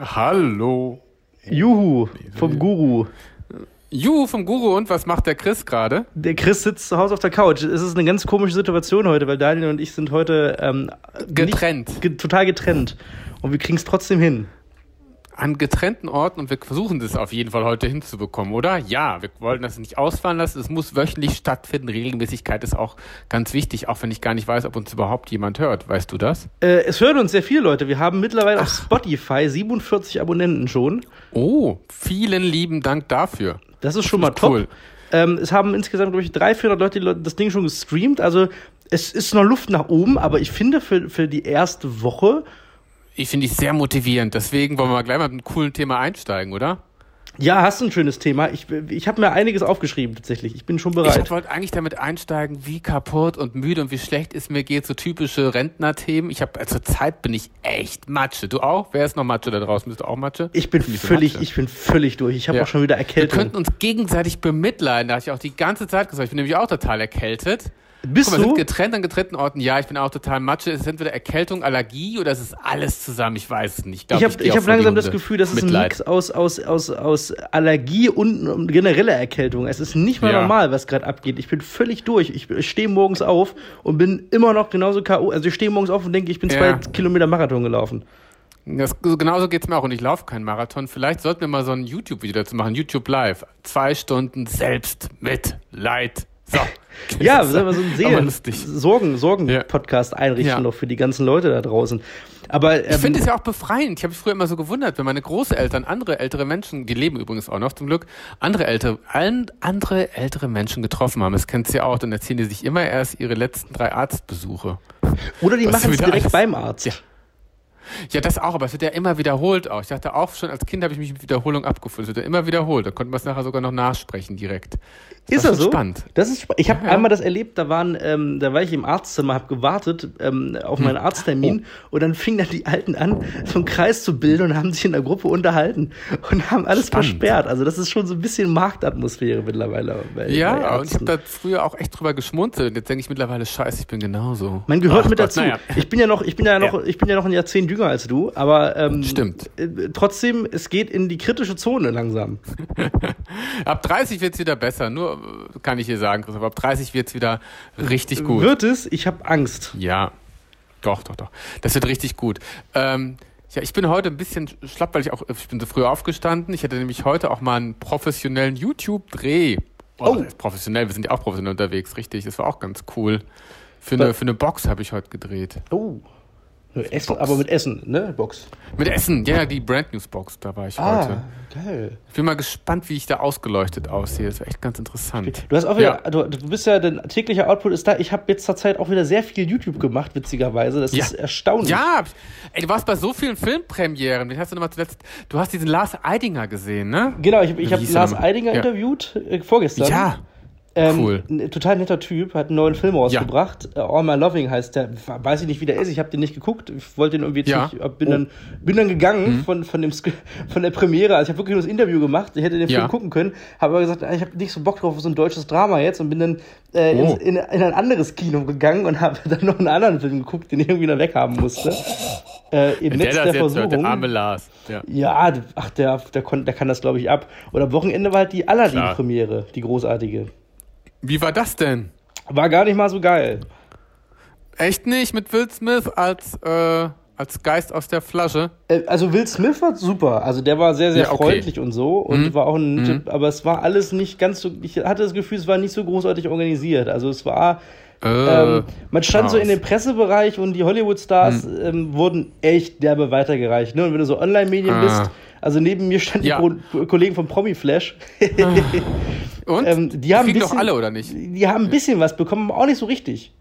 Hallo. Juhu, vom Guru. Juhu vom Guru und was macht der Chris gerade? Der Chris sitzt zu Hause auf der Couch. Es ist eine ganz komische Situation heute, weil Daniel und ich sind heute ähm, Getrennt. Nicht, ge total getrennt. Und wir kriegen es trotzdem hin. An getrennten Orten und wir versuchen das auf jeden Fall heute hinzubekommen, oder? Ja, wir wollten das nicht ausfallen lassen. Es muss wöchentlich stattfinden. Regelmäßigkeit ist auch ganz wichtig, auch wenn ich gar nicht weiß, ob uns überhaupt jemand hört. Weißt du das? Äh, es hören uns sehr viele Leute. Wir haben mittlerweile Ach. auf Spotify 47 Abonnenten schon. Oh, vielen lieben Dank dafür. Das ist schon das ist mal cool. top. Ähm, es haben insgesamt, glaube ich, 300, 400 Leute das Ding schon gestreamt. Also es ist noch Luft nach oben, aber ich finde für, für die erste Woche ich finde ich sehr motivierend. Deswegen wollen wir mal gleich mal mit einem coolen Thema einsteigen, oder? Ja, hast du ein schönes Thema. Ich, ich habe mir einiges aufgeschrieben tatsächlich. Ich bin schon bereit. Ich wollte eigentlich damit einsteigen, wie kaputt und müde und wie schlecht es mir geht, so typische Rentnerthemen. Ich habe also zur Zeit bin ich echt Matsche. Du auch? Wer ist noch Matsche da draußen? Bist du auch Matsche? Ich bin völlig, ich bin völlig durch. Ich habe ja. auch schon wieder Erkältung. Wir könnten uns gegenseitig bemitleiden. Da habe ich auch die ganze Zeit gesagt. Ich bin nämlich auch total erkältet. Bist Guck mal, du? sind getrennt an getrennten Orten. Ja, ich bin auch total Matsche. Es ist entweder Erkältung, Allergie oder es ist alles zusammen. Ich weiß es nicht. Ich, ich habe hab langsam das Gefühl, das ist Mitleid. ein Mix aus, aus, aus, aus Allergie und genereller Erkältung. Es ist nicht mal ja. normal, was gerade abgeht. Ich bin völlig durch. Ich, ich stehe morgens auf und bin immer noch genauso K.O. Also ich stehe morgens auf und denke, ich bin ja. zwei Kilometer Marathon gelaufen. Das, genauso geht es mir auch und ich laufe keinen Marathon. Vielleicht sollten wir mal so ein YouTube-Video dazu machen, YouTube Live. Zwei Stunden selbst mit Leid. So. Ja, sollen wir so einen Sorgen, Sorgen-Podcast ja. einrichten ja. noch für die ganzen Leute da draußen. Aber ähm, ich finde es ja auch befreiend. Ich habe mich früher immer so gewundert, wenn meine Großeltern, andere ältere Menschen, die leben übrigens auch noch zum Glück, andere ältere, andere ältere Menschen getroffen haben. Das kennt sie ja auch. Dann erzählen die sich immer erst ihre letzten drei Arztbesuche. Oder die machen es direkt alles, beim Arzt. Ja. Ja, das auch, aber es wird ja immer wiederholt auch. Ich dachte auch schon, als Kind habe ich mich mit Wiederholung abgefunden. Es wird ja immer wiederholt. Da konnte man es nachher sogar noch nachsprechen direkt. Das ist das so? Spannend. Das ist Ich habe ja, einmal das erlebt, da waren, ähm, da war ich im Arztzimmer, habe gewartet ähm, auf meinen hm. Arzttermin oh. und dann fingen dann die Alten an, so einen Kreis zu bilden und haben sich in der Gruppe unterhalten und haben alles Spannend. versperrt. Also das ist schon so ein bisschen Marktatmosphäre mittlerweile. Bei, ja, bei und ich habe da früher auch echt drüber geschmunzelt. Jetzt denke ich mittlerweile, scheiße, ich bin genauso. Man gehört Ach, mit Gott, dazu. Naja. Ich bin ja noch, ich bin ja noch, ja. ich bin ja noch ein Jahrzehnt jünger als du, aber ähm, stimmt. Äh, trotzdem, es geht in die kritische Zone langsam. Ab 30 wird es wieder besser. Nur kann ich dir sagen, Christoph. Ab 30 wird es wieder richtig gut. Wird es? Ich habe Angst. Ja, doch, doch, doch. Das wird richtig gut. Ähm, ja, ich bin heute ein bisschen schlapp, weil ich auch, ich bin so früh aufgestanden. Ich hatte nämlich heute auch mal einen professionellen YouTube-Dreh. Oh, oh. professionell, wir sind ja auch professionell unterwegs, richtig. Das war auch ganz cool. Für eine, für eine Box habe ich heute gedreht. Oh. Essen, aber mit Essen, ne? Box. Mit Essen, ja, die Brand News Box, da war ich ah, heute. Geil. Ich bin mal gespannt, wie ich da ausgeleuchtet aussehe. Das war echt ganz interessant. Du hast auch wieder, ja. du, du, bist ja, dein täglicher Output ist da. Ich habe jetzt zur Zeit auch wieder sehr viel YouTube gemacht, witzigerweise. Das ja. ist erstaunlich. Ja, ey, du warst bei so vielen Filmpremieren. Den hast du nochmal zuletzt, du hast diesen Lars Eidinger gesehen, ne? Genau, ich, ich habe Lars Eidinger ja. interviewt, äh, vorgestern. Ja. Ähm, cool. Ein total netter Typ, hat einen neuen Film rausgebracht. Ja. Uh, All My Loving heißt der. Weiß ich nicht, wie der ist. Ich habe den nicht geguckt. Ich wollte den irgendwie jetzt ja. nicht. Bin, oh. dann, bin dann gegangen mhm. von, von, dem, von der Premiere. Also ich habe wirklich nur das Interview gemacht. Ich hätte den ja. Film gucken können. Habe aber gesagt, ich habe nicht so Bock drauf auf so ein deutsches Drama jetzt und bin dann äh, oh. in, in, ein anderes Kino gegangen und habe dann noch einen anderen Film geguckt, den ich irgendwie noch weghaben musste. Äh, im Netz der, der Versuchung. Hört, der arme Lars. Ja, ja ach, der, der, der, kann das, glaube ich, ab. Und am Wochenende war halt die Aladdin-Premiere, die großartige. Wie war das denn? War gar nicht mal so geil. Echt nicht? Mit Will Smith als, äh, als Geist aus der Flasche? Äh, also Will Smith war super. Also der war sehr, sehr ja, okay. freundlich und so. Und mhm. war auch ein, mhm. aber es war alles nicht ganz so, ich hatte das Gefühl, es war nicht so großartig organisiert. Also es war, äh, ähm, man stand so in dem Pressebereich und die Hollywood-Stars mhm. ähm, wurden echt derbe weitergereicht. Ne? Und wenn du so Online-Medien ah. bist, also neben mir standen ja. die Kollegen von Promi Flash. Und? Ähm, die haben Kriegen bisschen, doch alle, oder nicht? Die haben ein bisschen was bekommen, aber auch nicht so richtig.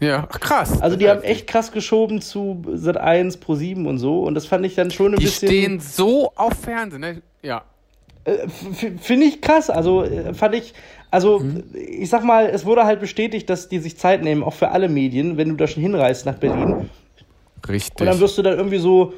Ja, Ach, krass. Also die haben echt krass geschoben zu Sat 1, Pro 7 und so. Und das fand ich dann schon ein die bisschen. Die stehen so auf Fernsehen, ne? Ja. Äh, Finde ich krass. Also äh, fand ich, also mhm. ich sag mal, es wurde halt bestätigt, dass die sich Zeit nehmen, auch für alle Medien, wenn du da schon hinreist nach Berlin. Richtig. Und dann wirst du dann irgendwie so,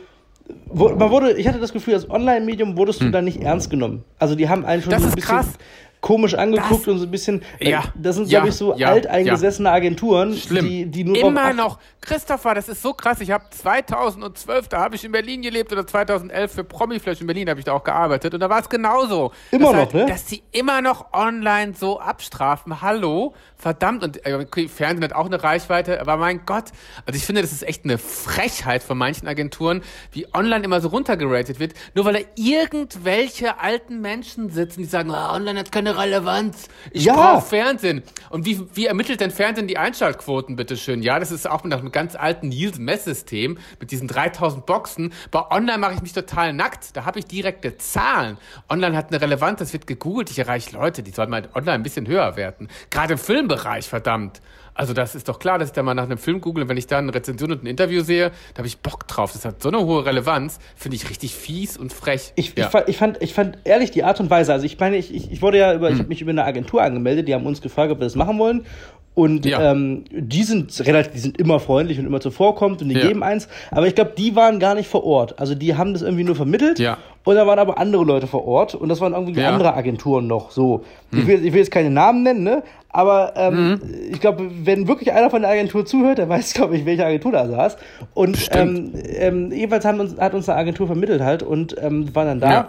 man wurde, ich hatte das Gefühl, als Online-Medium wurdest du hm. da nicht ernst genommen. Also die haben einen schon das so ein ist bisschen, krass komisch angeguckt das, und so ein bisschen. Ja, das sind, ja, glaube ich, so ja, alteingesessene ja. Agenturen, Schlimm. die, die nur. Immer noch. Christopher, das ist so krass. Ich habe 2012, da habe ich in Berlin gelebt oder 2011 für Promiflash in Berlin habe ich da auch gearbeitet und da war es genauso. Immer noch, halt, ne? Dass sie immer noch online so abstrafen. Hallo, verdammt. Und äh, Fernsehen hat auch eine Reichweite, aber mein Gott. Also ich finde, das ist echt eine Frechheit von manchen Agenturen, wie online immer so runtergeratet wird, nur weil da irgendwelche alten Menschen sitzen, die sagen, oh, online hat keine Relevanz. Ich ja. brauche Fernsehen. Und wie, wie ermittelt denn Fernsehen die Einschaltquoten, bitteschön? Ja, das ist auch mit einem ganz alten Nielsen-Messsystem mit diesen 3000 Boxen. Bei Online mache ich mich total nackt. Da habe ich direkte Zahlen. Online hat eine Relevanz, das wird gegoogelt. Ich erreiche Leute, die sollten mal online ein bisschen höher werten. Gerade im Filmbereich, verdammt. Also das ist doch klar, dass ich da mal nach einem Film google, wenn ich da eine Rezension und ein Interview sehe, da habe ich Bock drauf. Das hat so eine hohe Relevanz, finde ich richtig fies und frech. Ich, ja. ich, fand, ich, fand, ich fand ehrlich die Art und Weise, also ich meine, ich, ich wurde ja über, hm. ich habe mich über eine Agentur angemeldet, die haben uns gefragt, ob wir das machen wollen. Und ja. ähm, die sind relativ, die sind immer freundlich und immer zuvorkommt und die ja. geben eins. Aber ich glaube, die waren gar nicht vor Ort. Also die haben das irgendwie nur vermittelt. Ja. Und da waren aber andere Leute vor Ort und das waren irgendwie ja. andere Agenturen noch. So. Hm. Ich, will, ich will jetzt keine Namen nennen, ne? Aber ähm, mhm. ich glaube, wenn wirklich einer von der Agentur zuhört, der weiß, glaube ich, welche Agentur da saß. Und ähm, ähm, jedenfalls haben uns, hat uns eine Agentur vermittelt halt und ähm, war dann da. Ja.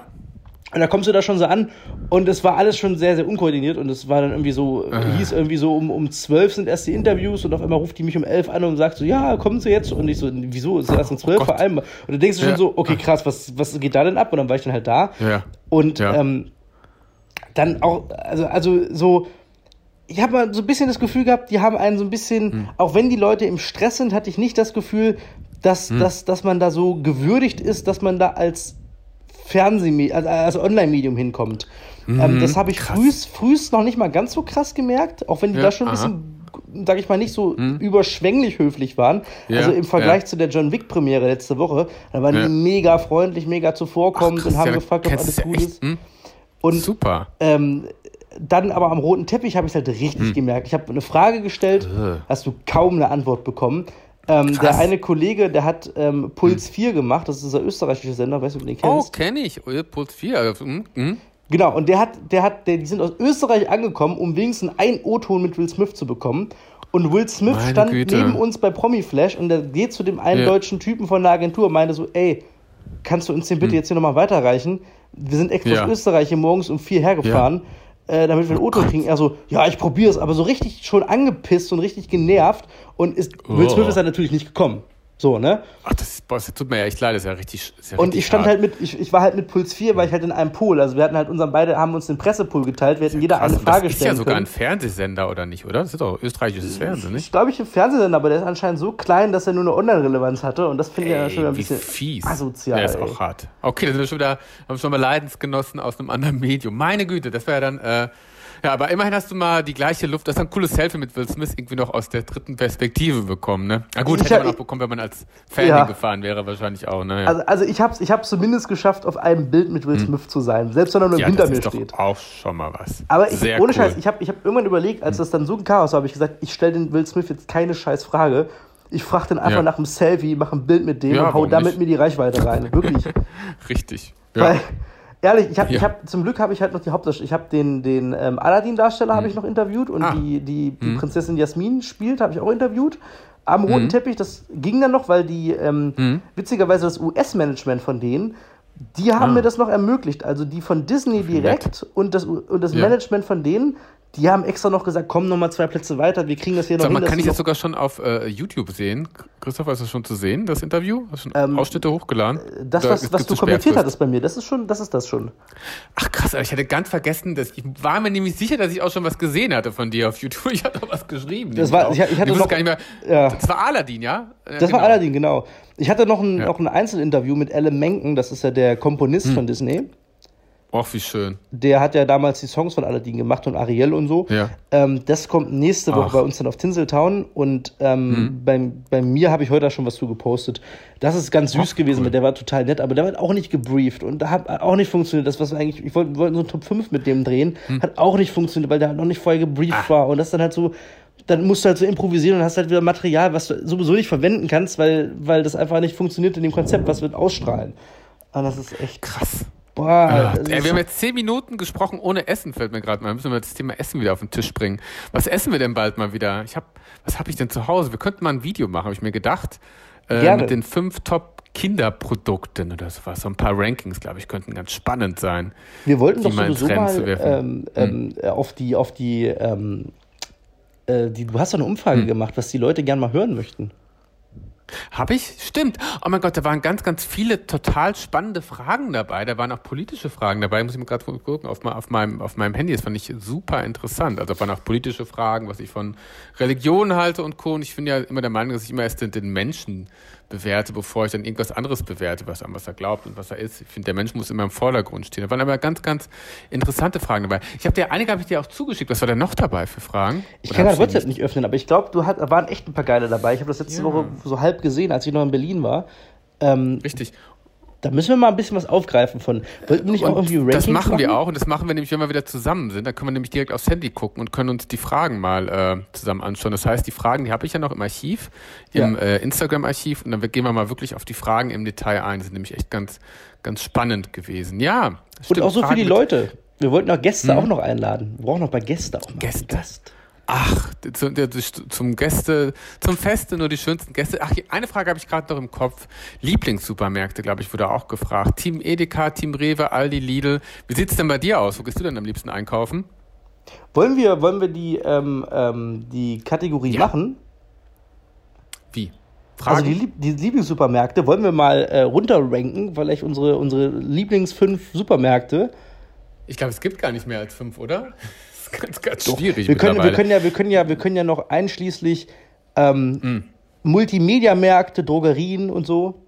Und da kommst du da schon so an und es war alles schon sehr, sehr unkoordiniert und es war dann irgendwie so, Aha. hieß irgendwie so, um, um zwölf sind erst die Interviews und auf einmal ruft die mich um elf an und sagt so, ja, kommen Sie jetzt? Und ich so, wieso, ist erst um zwölf oh vor allem? Und dann denkst du ja. schon so, okay, krass, was, was geht da denn ab? Und dann war ich dann halt da. Ja. Und ja. Ähm, dann auch, also, also so, ich habe mal so ein bisschen das Gefühl gehabt, die haben einen so ein bisschen, hm. auch wenn die Leute im Stress sind, hatte ich nicht das Gefühl, dass, hm. dass, dass man da so gewürdigt ist, dass man da als Fernsehmedium, also als Online-Medium hinkommt. Mhm, ähm, das habe ich frühst, frühst noch nicht mal ganz so krass gemerkt, auch wenn die ja, da schon ein aha. bisschen, sag ich mal, nicht so mhm. überschwänglich höflich waren. Ja, also im Vergleich ja. zu der John Wick-Premiere letzte Woche, da waren die mega freundlich, mega zuvorkommend Ach, und haben gefragt, ob alles gut ist. Hm? Und, Super. Ähm, dann aber am roten Teppich habe ich es halt richtig hm. gemerkt. Ich habe eine Frage gestellt, äh. hast du kaum eine Antwort bekommen. Ähm, der eine Kollege, der hat ähm, Puls hm. 4 gemacht, das ist dieser österreichische Sender, weißt du, ob du den kennst? Oh, kenne ich, oh, Puls 4. Hm, hm. Genau, und der hat, der hat, der, die sind aus Österreich angekommen, um wenigstens ein O-Ton mit Will Smith zu bekommen. Und Will Smith Meine stand Güte. neben uns bei Promi Flash und der geht zu dem einen ja. deutschen Typen von der Agentur und meinte so, ey, kannst du uns den bitte hm. jetzt hier nochmal weiterreichen? Wir sind extra ja. aus Österreich hier morgens um vier hergefahren. Ja äh, damit wir ein Auto kriegen. Er so, ja, ich probiere es, aber so richtig schon angepisst und richtig genervt. Und ist, oh. Will Smith ist dann natürlich nicht gekommen. So, ne? Ach, das, boah, das tut mir ja echt leid, das ist ja richtig. Ist ja und richtig ich stand hart. halt mit, ich, ich war halt mit Puls 4, weil ich halt in einem Pool, also wir hatten halt unseren beide, haben uns den Pressepool geteilt, wir hätten jeder Krass, eine Frage stellen Das ist ja sogar können. ein Fernsehsender, oder nicht, oder? Das ist doch österreichisches Fernsehen, nicht? Ich glaube, ich ein Fernsehsender, aber der ist anscheinend so klein, dass er nur eine Online-Relevanz hatte und das finde ich ja schon ein bisschen fies. asozial. Der ist auch hart. Okay, dann sind wir schon wieder, haben schon mal Leidensgenossen aus einem anderen Medium. Meine Güte, das wäre ja dann, äh, ja, aber immerhin hast du mal die gleiche Luft. Das ist ein cooles Selfie mit Will Smith irgendwie noch aus der dritten Perspektive bekommen, ne? Na gut, ich hätte man auch bekommen, wenn man als Fan ja. gefahren wäre, wahrscheinlich auch, ne? Ja. Also, also ich hab's, ich hab's zumindest geschafft, auf einem Bild mit Will hm. Smith hm. zu sein, selbst wenn er nur ja, hinter mir steht. Doch auch schon mal was. Aber ich, ohne cool. Scheiß, ich habe ich hab irgendwann überlegt, als hm. das dann so ein Chaos war, habe ich gesagt, ich stelle den Will Smith jetzt keine scheiß Frage. Ich frage den einfach ja. nach einem Selfie, mache ein Bild mit dem und hau damit nicht? mir die Reichweite rein. Wirklich. Richtig. Ja. Weil, Ehrlich, ich habe ja. hab, zum Glück habe ich halt noch die Hauptdarsteller. Ich habe den, den ähm, Aladdin-Darsteller hm. habe ich noch interviewt und ah. die, die, die hm. Prinzessin Jasmin spielt, habe ich auch interviewt. Am roten hm. Teppich, das ging dann noch, weil die, ähm, hm. witzigerweise das US-Management von denen, die haben ah. mir das noch ermöglicht. Also die von Disney direkt und das, und das ja. Management von denen, die haben extra noch gesagt, komm noch mal zwei Plätze weiter, wir kriegen das hier noch Sag mal, hin. Kann ich das sogar schon auf äh, YouTube sehen? Christopher, ist das schon zu sehen, das Interview? Hast du schon ähm, Ausschnitte hochgeladen? Das, da was, was du kommentiert hattest bei mir, das ist schon, das ist das schon. Ach krass, ich hatte ganz vergessen, dass ich war mir nämlich sicher, dass ich auch schon was gesehen hatte von dir auf YouTube. Ich hatte was geschrieben. Das war, ich, ich hatte noch, gar nicht mehr. Ja. Das war Aladdin, ja? Das genau. war Aladdin, genau. Ich hatte noch ein, ja. noch ein Einzelinterview mit Alan Menken, das ist ja der Komponist hm. von Disney. Ach, wie schön. Der hat ja damals die Songs von Aladdin gemacht und Ariel und so. Ja. Ähm, das kommt nächste Woche Ach. bei uns dann auf Tinseltown und ähm, mhm. bei, bei mir habe ich heute schon was zu gepostet. Das ist ganz süß Ach, gewesen, cool. der war total nett, aber der hat auch nicht gebrieft und da hat auch nicht funktioniert. Das, was eigentlich, ich wollte wollt so ein Top 5 mit dem drehen, mhm. hat auch nicht funktioniert, weil der halt noch nicht vorher gebrieft Ach. war und das dann halt so, dann musst du halt so improvisieren und hast halt wieder Material, was du sowieso nicht verwenden kannst, weil, weil das einfach nicht funktioniert in dem Konzept, was wir ausstrahlen. Und das ist echt krass. Boah, ja, wir haben jetzt zehn Minuten gesprochen ohne Essen, fällt mir gerade mal. Müssen wir das Thema Essen wieder auf den Tisch bringen. Was essen wir denn bald mal wieder? Ich hab, was habe ich denn zu Hause? Wir könnten mal ein Video machen, habe ich mir gedacht. Äh, mit den fünf Top Kinderprodukten oder sowas. So ein paar Rankings, glaube ich, könnten ganz spannend sein. Wir wollten doch sowieso mal ähm, ähm, hm. auf die, auf die, ähm, äh, die, du hast doch eine Umfrage hm. gemacht, was die Leute gern mal hören möchten. Habe ich? Stimmt. Oh mein Gott, da waren ganz, ganz viele total spannende Fragen dabei. Da waren auch politische Fragen dabei. Muss ich mir gerade gucken auf, auf, meinem, auf meinem Handy. Das fand ich super interessant. Also da waren auch politische Fragen, was ich von Religion halte und Co. Und ich bin ja immer der Meinung, dass ich immer erst den, den Menschen bewerte, bevor ich dann irgendwas anderes bewerte, was, an was er glaubt und was er ist. Ich finde, der Mensch muss immer im Vordergrund stehen. Da waren aber ganz, ganz interessante Fragen dabei. Ich habe dir einige habe ich dir auch zugeschickt. Was war denn noch dabei für Fragen? Ich Oder kann dein WhatsApp nicht öffnen, aber ich glaube, du hat, waren echt ein paar geile dabei. Ich habe das letzte ja. Woche so halb gesehen, als ich noch in Berlin war. Ähm, Richtig. Da müssen wir mal ein bisschen was aufgreifen von. Wollten wir nicht auch irgendwie Rankings Das machen, machen wir auch und das machen wir nämlich, wenn wir wieder zusammen sind. Da können wir nämlich direkt aufs Handy gucken und können uns die Fragen mal äh, zusammen anschauen. Das heißt, die Fragen, die habe ich ja noch im Archiv, im ja. äh, Instagram-Archiv und dann gehen wir mal wirklich auf die Fragen im Detail ein. Das sind nämlich echt ganz, ganz spannend gewesen. Ja. Stimmt, und auch so Fragen für die Leute. Wir wollten auch Gäste hm. auch noch einladen. Wir brauchen noch ein paar Gäste auch. Gäste. Gast. Ach, zum, zum Gäste, zum Feste nur die schönsten Gäste. Ach, eine Frage habe ich gerade noch im Kopf. Lieblingssupermärkte, glaube ich, wurde auch gefragt. Team Edeka, Team Rewe, Aldi, Lidl. Wie sieht es denn bei dir aus? Wo gehst du denn am liebsten einkaufen? Wollen wir, wollen wir die, ähm, ähm, die Kategorie ja. machen? Wie? Fragen? Also die, die Lieblingssupermärkte wollen wir mal äh, runterranken, vielleicht unsere, unsere Lieblings fünf Supermärkte. Ich glaube, es gibt gar nicht mehr als fünf, oder? Ganz, ganz Doch. schwierig. Wir können, wir, können ja, wir, können ja, wir können ja noch einschließlich ähm, mm. Multimedia-Märkte, Drogerien und so.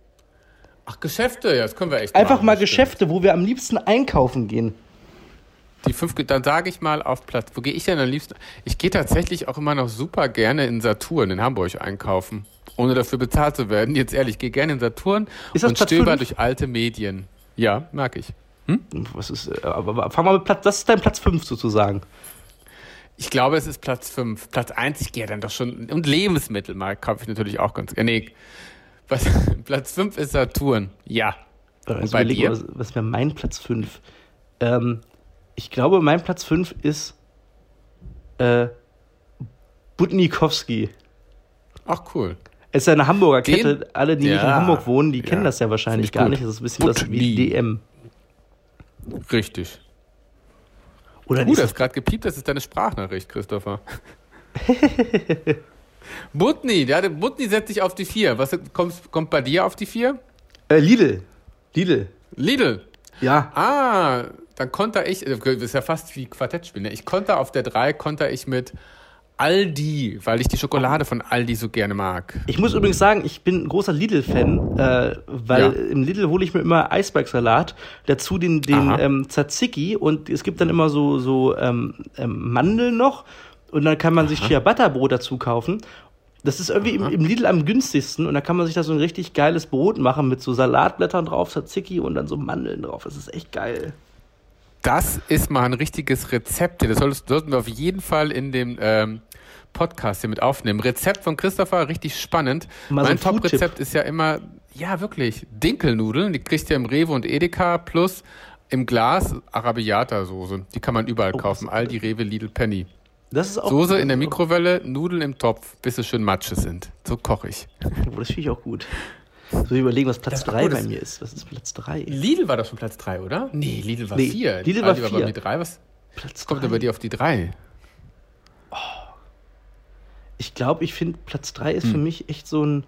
Ach, Geschäfte, ja, das können wir echt Einfach machen, mal Geschäfte, wo wir am liebsten einkaufen gehen. Die fünf, dann sage ich mal auf Platz. Wo gehe ich denn am liebsten? Ich gehe tatsächlich auch immer noch super gerne in Saturn in Hamburg einkaufen, ohne dafür bezahlt zu werden. Jetzt ehrlich, ich gehe gerne in Saturn und stöber durch alte Medien. Ja, mag ich. Hm? Was ist, äh, aber fang mal mit Platz, das ist dein Platz 5 sozusagen. Ich glaube, es ist Platz 5. Platz 1, ich gehe dann doch schon. Und Lebensmittel mal kaufe ich natürlich auch ganz gerne. Nee, was, Platz 5 ist Saturn. Ja. Also bei dir? Was, was wäre mein Platz 5? Ähm, ich glaube, mein Platz 5 ist äh, Budnikowski. Ach, cool. Es ist eine Hamburger Den? Kette. Alle, die ja. nicht in Hamburg wohnen, die ja. kennen das ja wahrscheinlich gar nicht. Das ist ein bisschen was wie DM. Richtig. Oder uh, das ist gerade gepiept, das ist deine Sprachnachricht, Christopher. Butni, der Butni setzt sich auf die 4. Was kommt, kommt bei dir auf die 4? Äh, Lidl. Lidl. Lidl. Ja. Ah, dann konnte ich, das ist ja fast wie Quartett spielen. Ne? Ich konnte auf der 3 konnte ich mit Aldi, weil ich die Schokolade von Aldi so gerne mag. Ich muss übrigens sagen, ich bin ein großer Lidl-Fan, äh, weil ja. im Lidl hole ich mir immer Eisbergsalat, dazu den, den ähm, Tzatziki und es gibt dann immer so, so ähm, ähm, Mandeln noch und dann kann man sich Ciabatta-Brot dazu kaufen. Das ist irgendwie im, im, Lidl am günstigsten und da kann man sich da so ein richtig geiles Brot machen mit so Salatblättern drauf, Tzatziki und dann so Mandeln drauf. Das ist echt geil. Das ist mal ein richtiges Rezept. Das sollten wir auf jeden Fall in dem ähm, Podcast hier mit aufnehmen. Rezept von Christopher, richtig spannend. Mal mein so Top-Rezept ist ja immer, ja wirklich, Dinkelnudeln. Die kriegst du ja im Rewe und Edeka plus im Glas Arabiata-Soße. Die kann man überall oh, kaufen. Aldi, Rewe, Lidl, Penny. Das ist auch Soße in der Mikrowelle, Nudeln im Topf, bis sie schön Matsche sind. So koche ich. Oh, das finde ich auch gut. So überlegen, was Platz 3 bei mir ist. Was ist Platz 3? Lidl war doch schon Platz 3, oder? Nee, Lidl war 4. Nee, Lidl war 4. war bei mir 3. Was Platz kommt da bei dir auf die 3? Oh. Ich glaube, ich finde, Platz 3 ist hm. für mich echt so ein,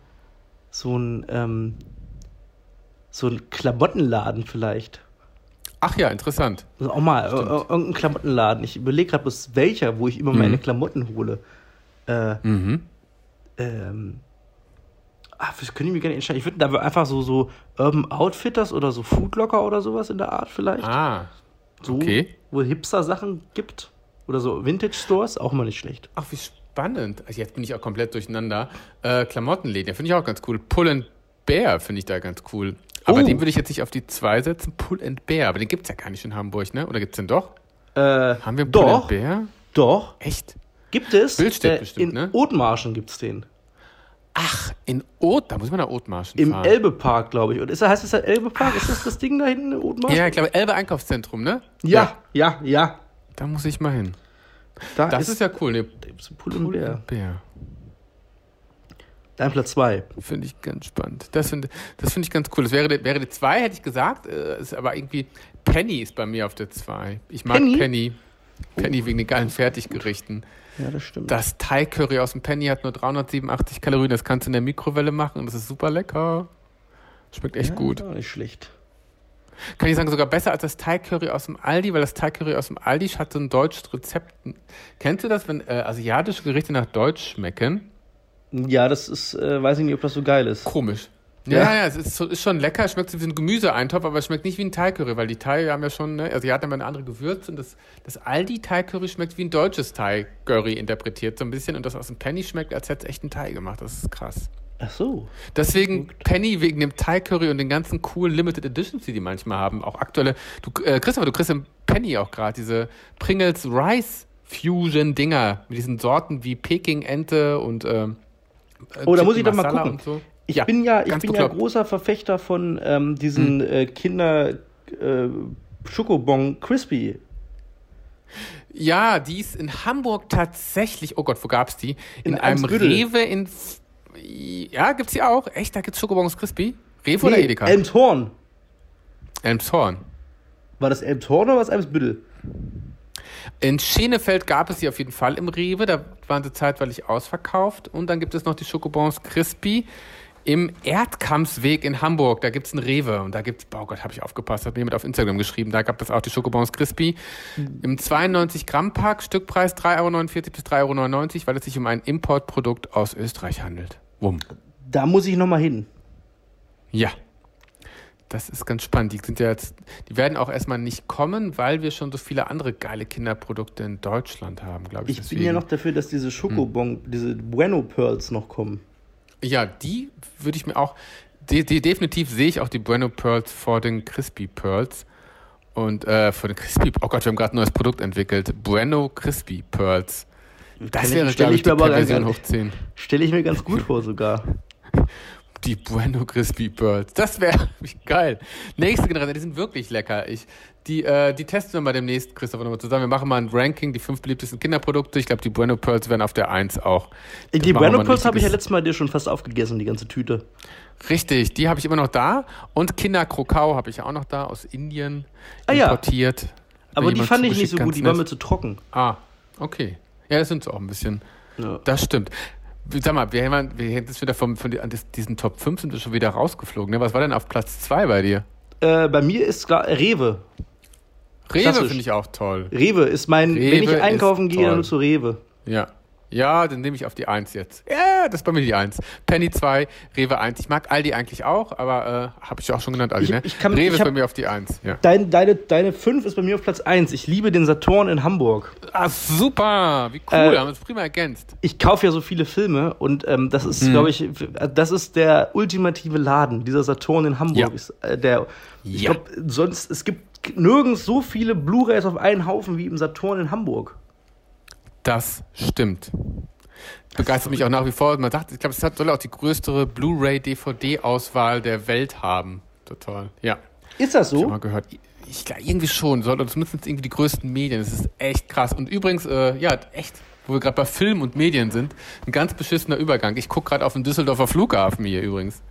so ein, ähm, so ein Klamottenladen vielleicht. Ach ja, interessant. Also auch mal, Stimmt. irgendein Klamottenladen. Ich überlege gerade bloß welcher, wo ich immer mhm. meine Klamotten hole. Äh, mhm. ähm, ach, das könnte ich mir gerne entscheiden. Ich würde da einfach so, so Urban Outfitters oder so Foodlocker oder sowas in der Art vielleicht. Ah. So, okay. Wo Hipster-Sachen gibt. Oder so Vintage-Stores, auch mal nicht schlecht. Ach, wie spannend. Also jetzt bin ich auch komplett durcheinander. Äh, Klamottenläden, finde ich auch ganz cool. Pull and Bear finde ich da ganz cool. Aber oh. den würde ich jetzt nicht auf die 2 setzen. Pull and Bear. Aber den gibt es ja gar nicht in Hamburg, ne? Oder gibt es den doch? Äh, Haben wir Pull doch, and Bear? Doch. Echt? Gibt es. Bild steht äh, bestimmt, in ne? Othmarschen gibt es den. Ach, in Oth, da muss man nach Othmarschen Im Elbe-Park, glaube ich. Und ist, heißt es halt Elbe-Park? Ist das das Ding da hinten in Othmarschen? Ja, ich glaube Elbe-Einkaufszentrum, ne? Ja, ja, ja, ja. Da muss ich mal hin. Da das ist, ist, ja cool. Ne? Pull Bär. Dein Platz 2. Finde ich ganz spannend. Das finde das find ich ganz cool. Das wäre, wäre die 2, hätte ich gesagt. Äh, ist aber irgendwie Penny ist bei mir auf der 2. Ich mag Penny. Penny, Penny wegen den geilen Fertiggerichten. Ja, das stimmt. Das Thai Curry aus dem Penny hat nur 387 Kalorien. Das kannst du in der Mikrowelle machen und das ist super lecker. Schmeckt echt ja, gut. Ist auch nicht schlecht. Kann ich sagen, sogar besser als das Thai Curry aus dem Aldi, weil das Thai Curry aus dem Aldi hat so ein deutsches Rezept. Kennst du das, wenn äh, asiatische Gerichte nach Deutsch schmecken? Ja, das ist, äh, weiß ich nicht, ob das so geil ist. Komisch. Ja, ja, ja es ist, ist, schon lecker. Es schmeckt so wie ein Gemüseeintopf, aber es schmeckt nicht wie ein Thai-Curry, weil die Thai haben ja schon, ne, also die hatten ja eine andere Gewürze und das, das Aldi-Thai-Curry schmeckt wie ein deutsches Thai-Curry interpretiert so ein bisschen und das aus dem Penny schmeckt, als hätte es echt ein Thai gemacht. Das ist krass. Ach so. Deswegen. Penny wegen dem Thai Curry und den ganzen coolen Limited Editions, die die manchmal haben. Auch aktuelle. Du, äh, Christopher, du kriegst im Penny auch gerade diese Pringles Rice Fusion Dinger mit diesen Sorten wie Peking Ente und. Äh, oh, da muss ich doch mal gucken. So. Ich ja, bin ja, ich bin ja großer Verfechter von ähm, diesen hm. äh, Kinder äh, Schokobon Crispy. Ja, die ist in Hamburg tatsächlich, oh Gott, wo gab's die? In, in einem Rewe in ja, gibt's die auch. Echt, da gibt's Schokobons Crispy? Rewe nee, oder Edeka? Elmshorn. Elmshorn. War das Elmshorn oder was Elmsbüttel? In Schenefeld gab es sie auf jeden Fall im Rewe. Da waren sie zeitweilig ausverkauft. Und dann gibt es noch die Schokobons Crispy im Erdkampfsweg in Hamburg. Da gibt es einen Rewe. Und da gibt es, oh Gott, habe ich aufgepasst, hat mir jemand auf Instagram geschrieben. Da gab es auch die Schokobons Crispy. Im 92-Gramm-Pack, Stückpreis 3,49 Euro bis 3,99 Euro, weil es sich um ein Importprodukt aus Österreich handelt. Wumm. Da muss ich nochmal hin. Ja. Das ist ganz spannend. Die sind ja jetzt, die werden auch erstmal nicht kommen, weil wir schon so viele andere geile Kinderprodukte in Deutschland haben, glaube ich. Ich Deswegen. bin ja noch dafür, dass diese Schokobon, hm. diese Bueno Pearls noch kommen. Ja, die würde ich mir auch, die, die, definitiv sehe ich auch die Bueno Pearls vor den Crispy Pearls. Und äh, vor den Crispy, oh Gott, wir haben gerade ein neues Produkt entwickelt. Bueno Crispy Pearls. Das wäre, glaube ich, die Version hoch 10. Stelle ich mir ganz gut vor sogar. Die Bueno Crispy Pearls. Das wäre geil. Nächste Generation, die sind wirklich lecker. Ich, die, äh, die testen wir mal demnächst, Christopher, nochmal zusammen. Wir machen mal ein Ranking, die fünf beliebtesten Kinderprodukte. Ich glaube, die Bueno Pearls werden auf der 1 auch. Dann die Bueno Pearls habe ich ja letztes Mal dir schon fast aufgegessen, die ganze Tüte. Richtig, die habe ich immer noch da. Und Kinder Krokau habe ich auch noch da aus Indien ah, importiert. Ja. Aber die fand ich nicht so gut, die waren mir zu trocken. Ah, okay. Ja, das sind sie auch ein bisschen. Ja. Das stimmt. Sag mal, wir, haben, wir jetzt wieder vom, von diesen Top 5 sind wir schon wieder rausgeflogen. Ne? Was war denn auf Platz 2 bei dir? Äh, bei mir ist klar, Rewe. Rewe finde ich auch toll. Rewe ist mein, Rewe wenn ich einkaufen gehe, dann zu Rewe. Ja. Ja, dann nehme ich auf die 1 jetzt. Ja, das ist bei mir die 1. Penny 2, Rewe 1. Ich mag Aldi eigentlich auch, aber äh, habe ich auch schon genannt, Aldi, ich, ne? Ich kann, Rewe ich ist bei mir auf die 1. Ja. Dein, deine, deine 5 ist bei mir auf Platz 1. Ich liebe den Saturn in Hamburg. Ah, super. Wie cool. Äh, haben wir uns prima ergänzt. Ich kaufe ja so viele Filme und ähm, das ist, hm. glaube ich, das ist der ultimative Laden. Dieser Saturn in Hamburg ja. ist äh, der. Ich ja. glaube, sonst, es gibt nirgends so viele Blu-rays auf einen Haufen wie im Saturn in Hamburg. Das stimmt begeistert mich auch nach wie vor. Man sagt, ich glaube, es soll auch die größte Blu-ray-DVD-Auswahl der Welt haben. Total, ja. Ist das so? Ich habe mal gehört. Ich glaube, irgendwie schon. Soll, zumindest irgendwie die größten Medien. Das ist echt krass. Und übrigens, äh, ja, echt, wo wir gerade bei Film und Medien sind, ein ganz beschissener Übergang. Ich gucke gerade auf den Düsseldorfer Flughafen hier übrigens.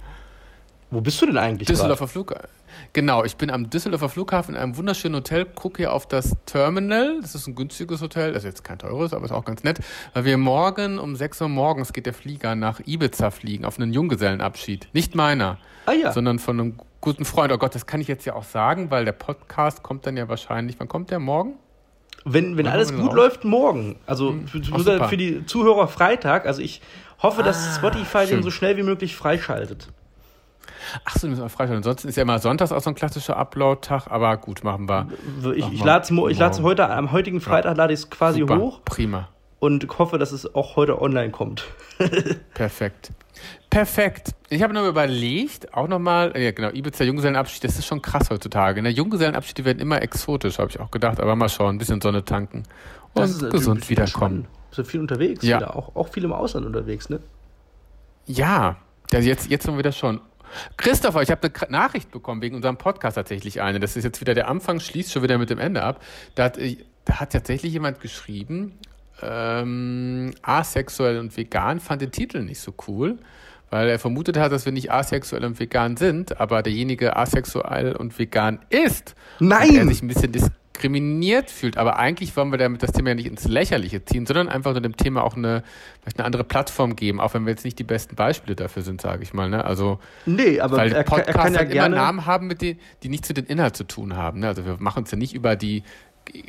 Wo bist du denn eigentlich? Düsseldorfer Flughafen. Genau, ich bin am Düsseldorfer Flughafen in einem wunderschönen Hotel, gucke hier auf das Terminal. Das ist ein günstiges Hotel, das ist jetzt kein teures, aber ist auch ganz nett, weil wir morgen um 6 Uhr morgens geht der Flieger nach Ibiza fliegen, auf einen Junggesellenabschied. Nicht meiner, ah, ja. sondern von einem guten Freund. Oh Gott, das kann ich jetzt ja auch sagen, weil der Podcast kommt dann ja wahrscheinlich, wann kommt der morgen? Wenn, wenn alles gut raus? läuft, morgen. Also hm. für, für, die Zuhörer Freitag. Also ich hoffe, dass ah, Spotify schön. den so schnell wie möglich freischaltet. Ach so, müssen wir freischalten. Ansonsten ist ja immer sonntags auch so ein klassischer Upload-Tag, aber gut, machen wir. Ich, ich lade es heute, am heutigen Freitag lade ich es quasi Super, hoch. Prima. Und hoffe, dass es auch heute online kommt. Perfekt. Perfekt. Ich habe nur überlegt, auch nochmal, ja genau, Ibiza Junggesellenabschied, das ist schon krass heutzutage. Ne? Junggesellenabschiede werden immer exotisch, habe ich auch gedacht, aber mal schauen, ein bisschen Sonne tanken und gesund wiederkommen. So viel unterwegs, ja. Auch, auch viel im Ausland unterwegs, ne? Ja, jetzt, jetzt wieder schon. Christopher, ich habe eine Nachricht bekommen wegen unserem Podcast tatsächlich eine. Das ist jetzt wieder der Anfang, schließt schon wieder mit dem Ende ab. Da hat, äh, da hat tatsächlich jemand geschrieben, ähm, asexuell und vegan fand den Titel nicht so cool, weil er vermutet hat, dass wir nicht asexuell und vegan sind, aber derjenige asexuell und vegan ist. Nein! Und er sich ein bisschen diskriminiert fühlt. Aber eigentlich wollen wir damit das Thema ja nicht ins Lächerliche ziehen, sondern einfach nur dem Thema auch eine, vielleicht eine andere Plattform geben, auch wenn wir jetzt nicht die besten Beispiele dafür sind, sage ich mal. Ne? Also, nee, aber weil er, Podcasts er kann ja halt gerne immer Namen haben, mit denen, die nichts mit dem Inhalt zu tun haben. Ne? Also wir machen uns ja nicht über die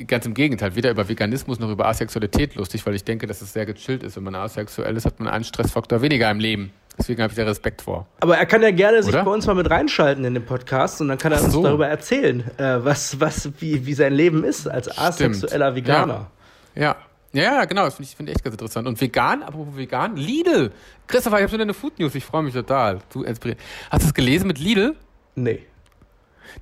ganz im Gegenteil, weder über Veganismus noch über Asexualität lustig, weil ich denke, dass es sehr gechillt ist. Wenn man asexuell ist, hat man einen Stressfaktor weniger im Leben. Deswegen habe ich da Respekt vor. Aber er kann ja gerne sich bei uns mal mit reinschalten in den Podcast und dann kann er so. uns darüber erzählen, äh, was, was, wie, wie sein Leben ist als asexueller Stimmt. Veganer. Ja. ja. Ja, genau, das finde ich, find ich echt ganz interessant. Und vegan, apropos vegan, Lidl. Christopher, ich habe schon deine Food News, ich freue mich total. Du inspiriert. Hast du es gelesen mit Lidl? Nee.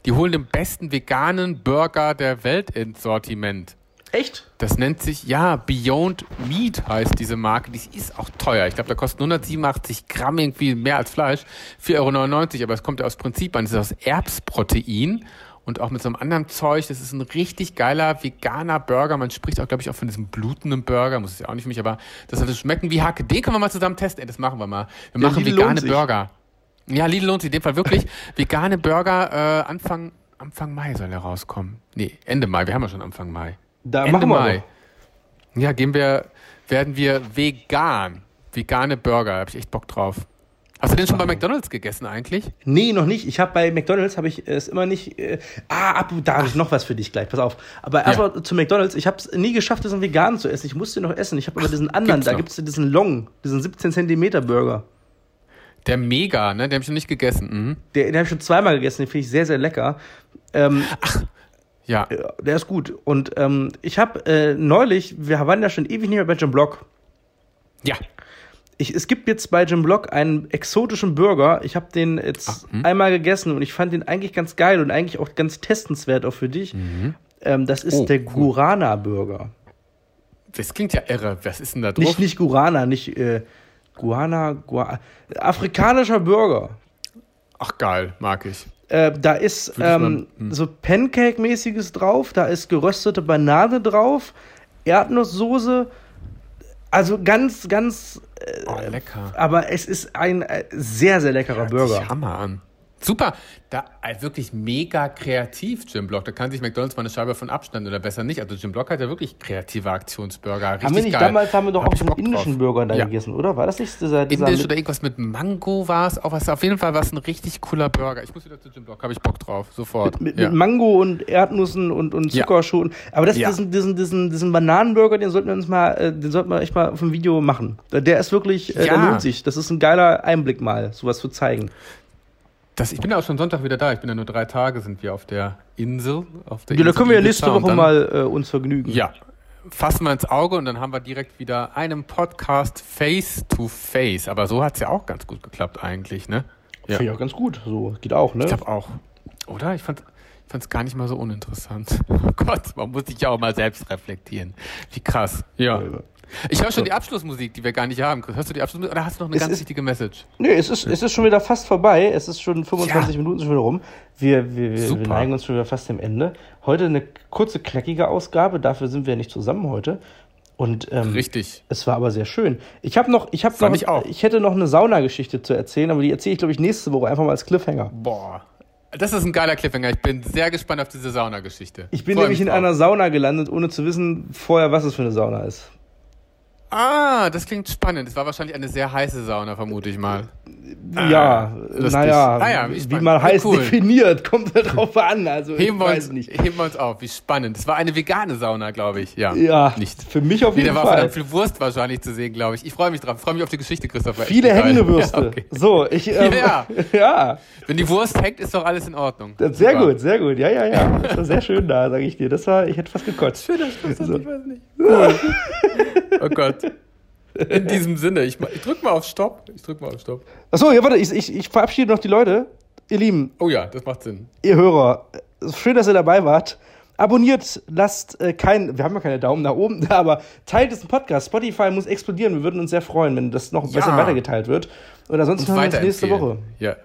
Die holen den besten veganen Burger der Welt ins Sortiment. Echt? Das nennt sich, ja, Beyond Meat heißt diese Marke. Die ist auch teuer. Ich glaube, da kosten 187 Gramm irgendwie mehr als Fleisch. 4,99 Euro, aber es kommt ja aus Prinzip an. Das ist aus Erbsprotein und auch mit so einem anderen Zeug. Das ist ein richtig geiler veganer Burger. Man spricht auch, glaube ich, auch von diesem blutenden Burger. Muss es ja auch nicht für mich, aber das soll schmecken wie Hacke. Den können wir mal zusammen testen. Ey, das machen wir mal. Wir machen ja, vegane Burger. Ja, Lidl lohnt sich in dem Fall wirklich. vegane Burger äh, Anfang, Anfang Mai soll er rauskommen. Nee, Ende Mai. Wir haben ja schon Anfang Mai. Da Ende machen wir Mai. Noch. Ja, gehen wir, werden wir vegan. Vegane Burger, da habe ich echt Bock drauf. Hast du den schon bei McDonalds gegessen eigentlich? Nee, noch nicht. Ich habe bei McDonalds habe ich es immer nicht. Äh, ah, ab, da habe ich noch was für dich gleich. Pass auf. Aber erstmal ja. zu McDonalds. Ich habe es nie geschafft, diesen veganen zu essen. Ich musste noch essen. Ich habe aber diesen anderen. Gibt's da gibt es diesen Long, diesen 17 Zentimeter Burger. Der Mega, ne? Den habe ich noch nicht gegessen. Mhm. Der, den habe ich schon zweimal gegessen. Den finde ich sehr, sehr lecker. Ähm, Ach, ja. Der ist gut. Und ähm, ich habe äh, neulich, wir waren ja schon ewig nicht mehr bei Jim Block. Ja. Ich, es gibt jetzt bei Jim Block einen exotischen Burger. Ich habe den jetzt Ach, hm. einmal gegessen und ich fand den eigentlich ganz geil und eigentlich auch ganz testenswert auch für dich. Mhm. Ähm, das ist oh, der cool. Gurana Burger. Das klingt ja irre. Was ist denn da drauf? Nicht, nicht Gurana, nicht äh, Guana, Gua afrikanischer Burger. Ach geil, mag ich. Äh, da ist ähm, hm. so Pancake-mäßiges drauf, da ist geröstete Banane drauf, Erdnusssoße. Also ganz, ganz. Äh, oh, lecker. Aber es ist ein äh, sehr, sehr leckerer Hört Burger. Hammer an. Super, da also wirklich mega kreativ, Jim Block. Da kann sich McDonalds mal eine Scheibe von abstanden oder besser nicht. Also Jim Block hat ja wirklich kreative Aktionsburger. Richtig haben wir nicht geil. damals haben wir doch Hab auch so einen indischen drauf. Burger da ja. gegessen, oder? War das nicht dieser, dieser Indisch oder irgendwas mit Mango war es? Auch was, auf jeden Fall war es ein richtig cooler Burger. Ich muss wieder zu Jim Block, habe ich Bock drauf, sofort. Mit, mit, ja. mit Mango und Erdnüssen und, und Zuckerschoten. Ja. Aber das, diesen, diesen, diesen, diesen Bananenburger, den sollten wir uns mal, äh, den sollten wir echt mal auf dem Video machen. Der ist wirklich, äh, der lohnt sich. Das ist ein geiler Einblick mal, sowas zu zeigen. Das, ich bin ja auch schon Sonntag wieder da. Ich bin ja nur drei Tage, sind wir auf der Insel. Auf der ja, da können wir ja nächste Woche dann, mal äh, uns vergnügen. Ja, fassen wir ins Auge und dann haben wir direkt wieder einen Podcast face to face. Aber so hat es ja auch ganz gut geklappt eigentlich, ne? Ja. Finde ich auch ganz gut. So geht auch, ne? Ich glaube auch. Oder? Ich fand es gar nicht mal so uninteressant. Oh Gott, man muss sich ja auch mal selbst reflektieren. Wie krass. Ja. Ja. Ich höre schon die Abschlussmusik, die wir gar nicht haben. Hörst du die Abschlussmusik oder hast du noch eine es ganz ist, wichtige Message? Nö, es ist, es ist schon wieder fast vorbei. Es ist schon 25 ja. Minuten schon wieder rum. Wir, wir, wir, wir, neigen uns schon wieder fast dem Ende. Heute eine kurze, knackige Ausgabe. Dafür sind wir nicht zusammen heute. Und ähm, richtig. Es war aber sehr schön. Ich habe noch, ich habe noch, ich, auch. ich hätte noch eine Saunageschichte zu erzählen, aber die erzähle ich glaube ich nächste Woche einfach mal als Cliffhanger. Boah. Das ist ein geiler Cliffhanger. Ich bin sehr gespannt auf diese Saunageschichte. Ich bin Freu nämlich in einer Sauna gelandet, ohne zu wissen vorher, was es für eine Sauna ist. Ah, das klingt spannend. Es war wahrscheinlich eine sehr heiße Sauna, vermute ich mal. Ja, ah, naja, naja wie, wie, man heiß cool. definiert, kommt drauf an. Also heben, wir uns, nicht. heben wir uns auf, wie spannend. Es war eine vegane Sauna, glaube ich. Ja, ja nicht. für mich auf jeden nee, da Fall. Da war verdammt viel Wurst wahrscheinlich zu sehen, glaube ich. Ich freue mich drauf. Ich freue mich auf die Geschichte, Christopher. Viele Hängewürste. Ja, okay. So, ich. Ähm, ja, ja. Wenn die Wurst hängt, ist doch alles in Ordnung. Sehr Super. gut, sehr gut. Ja, ja, ja. Das war sehr schön da, sage ich dir. Das war, ich hätte fast gekotzt. Schöner Schluss, so. ich weiß nicht. Cool. Oh Gott. In diesem Sinne, ich, ich drück mal auf Stopp. Ich drück mal auf Stopp. Achso, ja, warte, ich, ich, ich verabschiede noch die Leute. Ihr Lieben. Oh ja, das macht Sinn. Ihr Hörer, schön, dass ihr dabei wart. abonniert, lasst äh, kein, wir haben ja keine Daumen nach oben, aber teilt diesen Podcast. Spotify muss explodieren. Wir würden uns sehr freuen, wenn das noch ja. besser weitergeteilt wird. Oder sonst hören wir uns nächste Woche. Ja.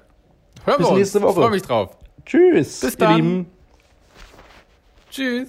Hören Bis wir uns. nächste Woche. Ich freue mich drauf. Tschüss. Bis dann. Tschüss.